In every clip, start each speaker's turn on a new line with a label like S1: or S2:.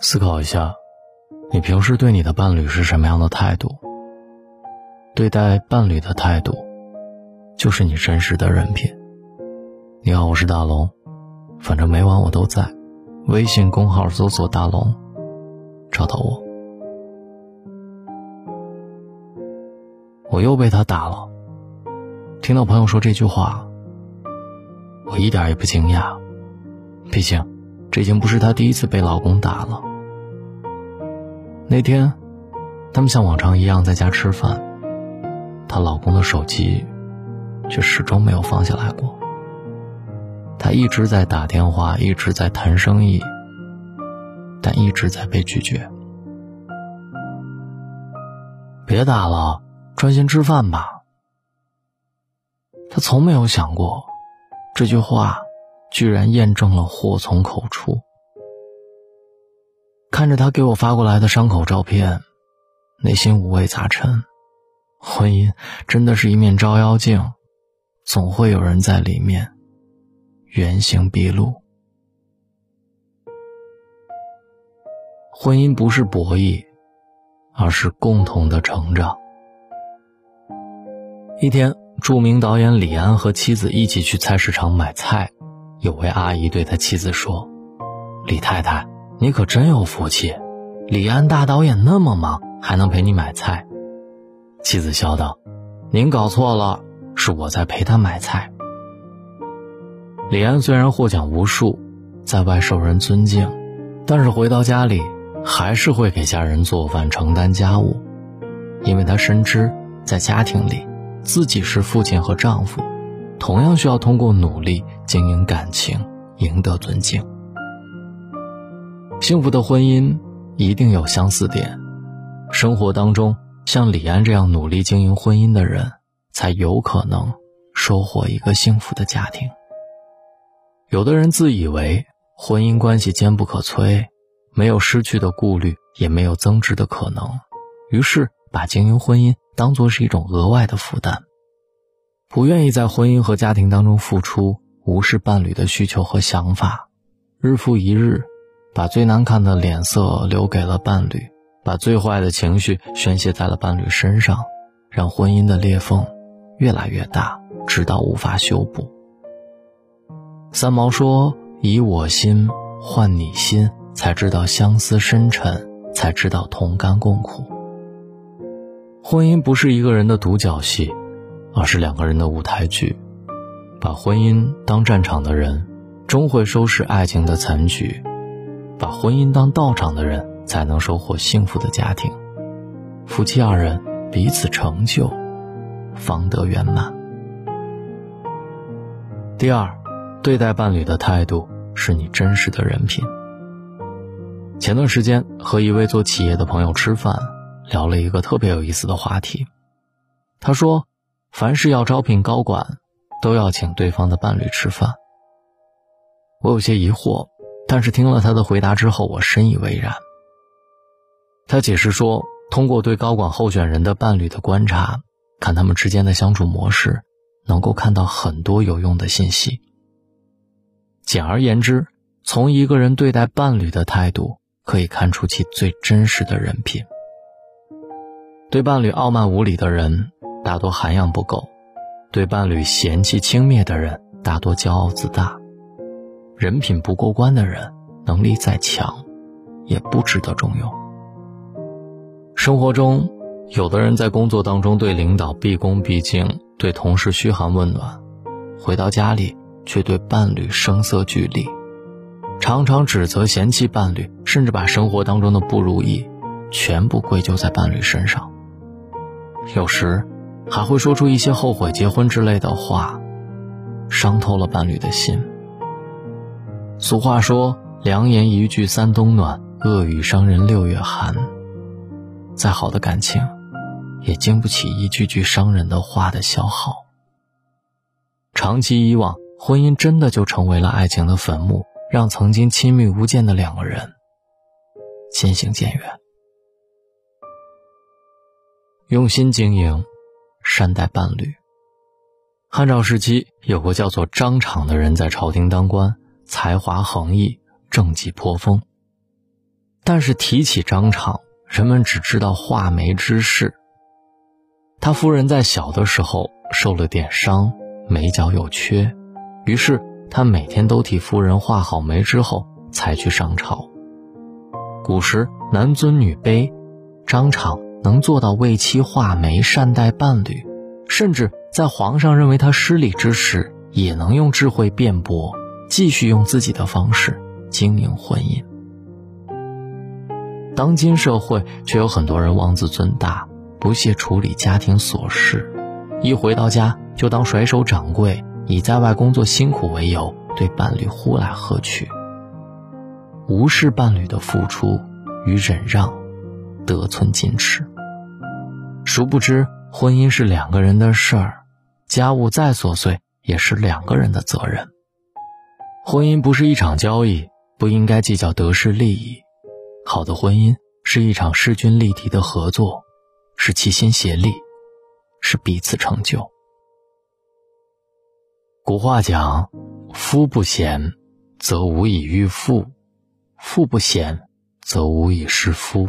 S1: 思考一下，你平时对你的伴侣是什么样的态度？对待伴侣的态度，就是你真实的人品。你好，我是大龙，反正每晚我都在。微信公号搜索“大龙”，找到我。我又被他打了。听到朋友说这句话，我一点也不惊讶，毕竟这已经不是她第一次被老公打了。那天，他们像往常一样在家吃饭，她老公的手机却始终没有放下来过。他一直在打电话，一直在谈生意，但一直在被拒绝。别打了，专心吃饭吧。他从没有想过，这句话居然验证了祸从口出。看着他给我发过来的伤口照片，内心五味杂陈。婚姻真的是一面照妖镜，总会有人在里面原形毕露。婚姻不是博弈，而是共同的成长。一天，著名导演李安和妻子一起去菜市场买菜，有位阿姨对他妻子说：“李太太。”你可真有福气，李安大导演那么忙，还能陪你买菜。妻子笑道：“您搞错了，是我在陪他买菜。”李安虽然获奖无数，在外受人尊敬，但是回到家里还是会给家人做饭、承担家务，因为他深知在家庭里，自己是父亲和丈夫，同样需要通过努力经营感情，赢得尊敬。幸福的婚姻一定有相似点，生活当中像李安这样努力经营婚姻的人，才有可能收获一个幸福的家庭。有的人自以为婚姻关系坚不可摧，没有失去的顾虑，也没有增值的可能，于是把经营婚姻当作是一种额外的负担，不愿意在婚姻和家庭当中付出，无视伴侣的需求和想法，日复一日。把最难看的脸色留给了伴侣，把最坏的情绪宣泄在了伴侣身上，让婚姻的裂缝越来越大，直到无法修补。三毛说：“以我心换你心，才知道相思深沉，才知道同甘共苦。”婚姻不是一个人的独角戏，而是两个人的舞台剧。把婚姻当战场的人，终会收拾爱情的残局。把婚姻当道场的人，才能收获幸福的家庭。夫妻二人彼此成就，方得圆满。第二，对待伴侣的态度是你真实的人品。前段时间和一位做企业的朋友吃饭，聊了一个特别有意思的话题。他说，凡是要招聘高管，都要请对方的伴侣吃饭。我有些疑惑。但是听了他的回答之后，我深以为然。他解释说，通过对高管候选人的伴侣的观察，看他们之间的相处模式，能够看到很多有用的信息。简而言之，从一个人对待伴侣的态度，可以看出其最真实的人品。对伴侣傲慢无礼的人，大多涵养不够；对伴侣嫌弃轻蔑的人，大多骄傲自大。人品不过关的人，能力再强，也不值得重用。生活中，有的人在工作当中对领导毕恭毕敬，对同事嘘寒问暖，回到家里却对伴侣声色俱厉，常常指责嫌弃伴侣，甚至把生活当中的不如意全部归咎在伴侣身上。有时，还会说出一些后悔结婚之类的话，伤透了伴侣的心。俗话说：“良言一句三冬暖，恶语伤人六月寒。”再好的感情，也经不起一句句伤人的话的消耗。长期以往，婚姻真的就成为了爱情的坟墓，让曾经亲密无间的两个人渐行渐远。用心经营，善待伴侣。汉朝时期，有个叫做张敞的人在朝廷当官。才华横溢，政绩颇丰。但是提起张敞，人们只知道画眉之事。他夫人在小的时候受了点伤，眉角有缺，于是他每天都替夫人画好眉之后才去上朝。古时男尊女卑，张敞能做到为妻画眉、善待伴侣，甚至在皇上认为他失礼之时，也能用智慧辩驳，继续用自己的方式经营婚姻。当今社会却有很多人妄自尊大。不屑处理家庭琐事，一回到家就当甩手掌柜，以在外工作辛苦为由对伴侣呼来喝去，无视伴侣的付出与忍让，得寸进尺。殊不知，婚姻是两个人的事儿，家务再琐碎也是两个人的责任。婚姻不是一场交易，不应该计较得失利益。好的婚姻是一场势均力敌的合作。是齐心协力，是彼此成就。古话讲：“夫不贤，则无以育妇；妇不贤，则无以事夫。”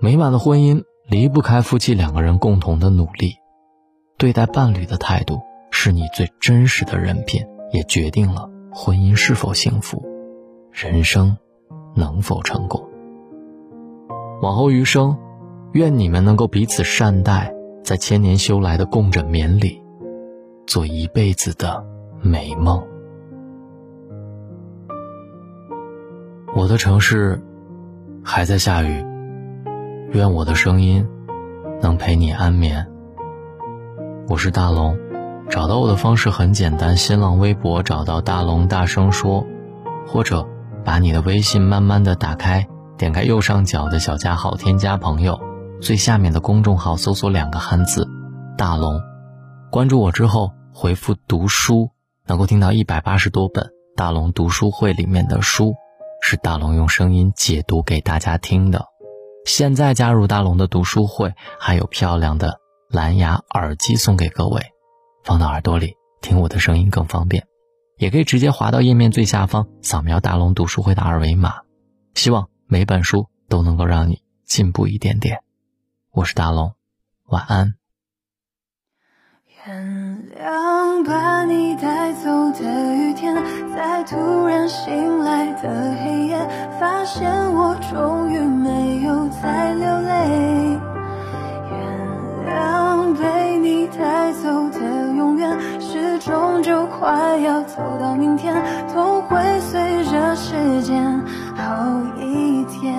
S1: 美满的婚姻离不开夫妻两个人共同的努力。对待伴侣的态度，是你最真实的人品，也决定了婚姻是否幸福，人生能否成功。往后余生。愿你们能够彼此善待，在千年修来的共枕眠里，做一辈子的美梦。我的城市还在下雨，愿我的声音能陪你安眠。我是大龙，找到我的方式很简单：新浪微博找到大龙，大声说，或者把你的微信慢慢的打开，点开右上角的小加号，添加朋友。最下面的公众号搜索两个汉字“大龙”，关注我之后回复“读书”，能够听到一百八十多本大龙读书会里面的书，是大龙用声音解读给大家听的。现在加入大龙的读书会，还有漂亮的蓝牙耳机送给各位，放到耳朵里听我的声音更方便。也可以直接滑到页面最下方，扫描大龙读书会的二维码。希望每本书都能够让你进步一点点。我是大龙，晚安。
S2: 原谅把你带走的雨天，在突然醒来的黑夜，发现我终于没有再流泪。原谅被你带走的永远，时终就快要走到明天，痛会随着时间好一点。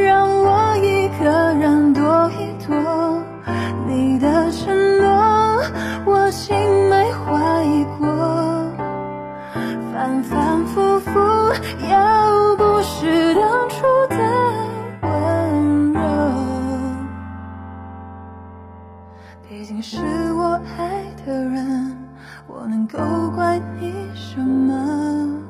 S2: 毕竟是我爱的人我能够怪你什么？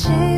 S2: 情。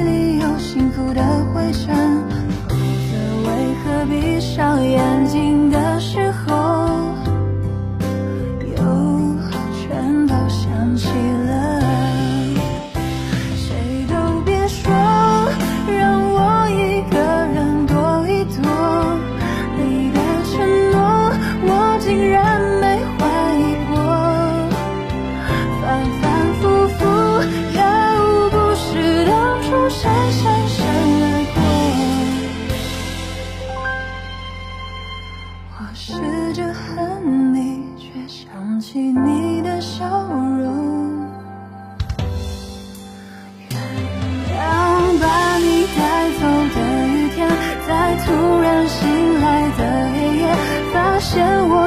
S2: 见我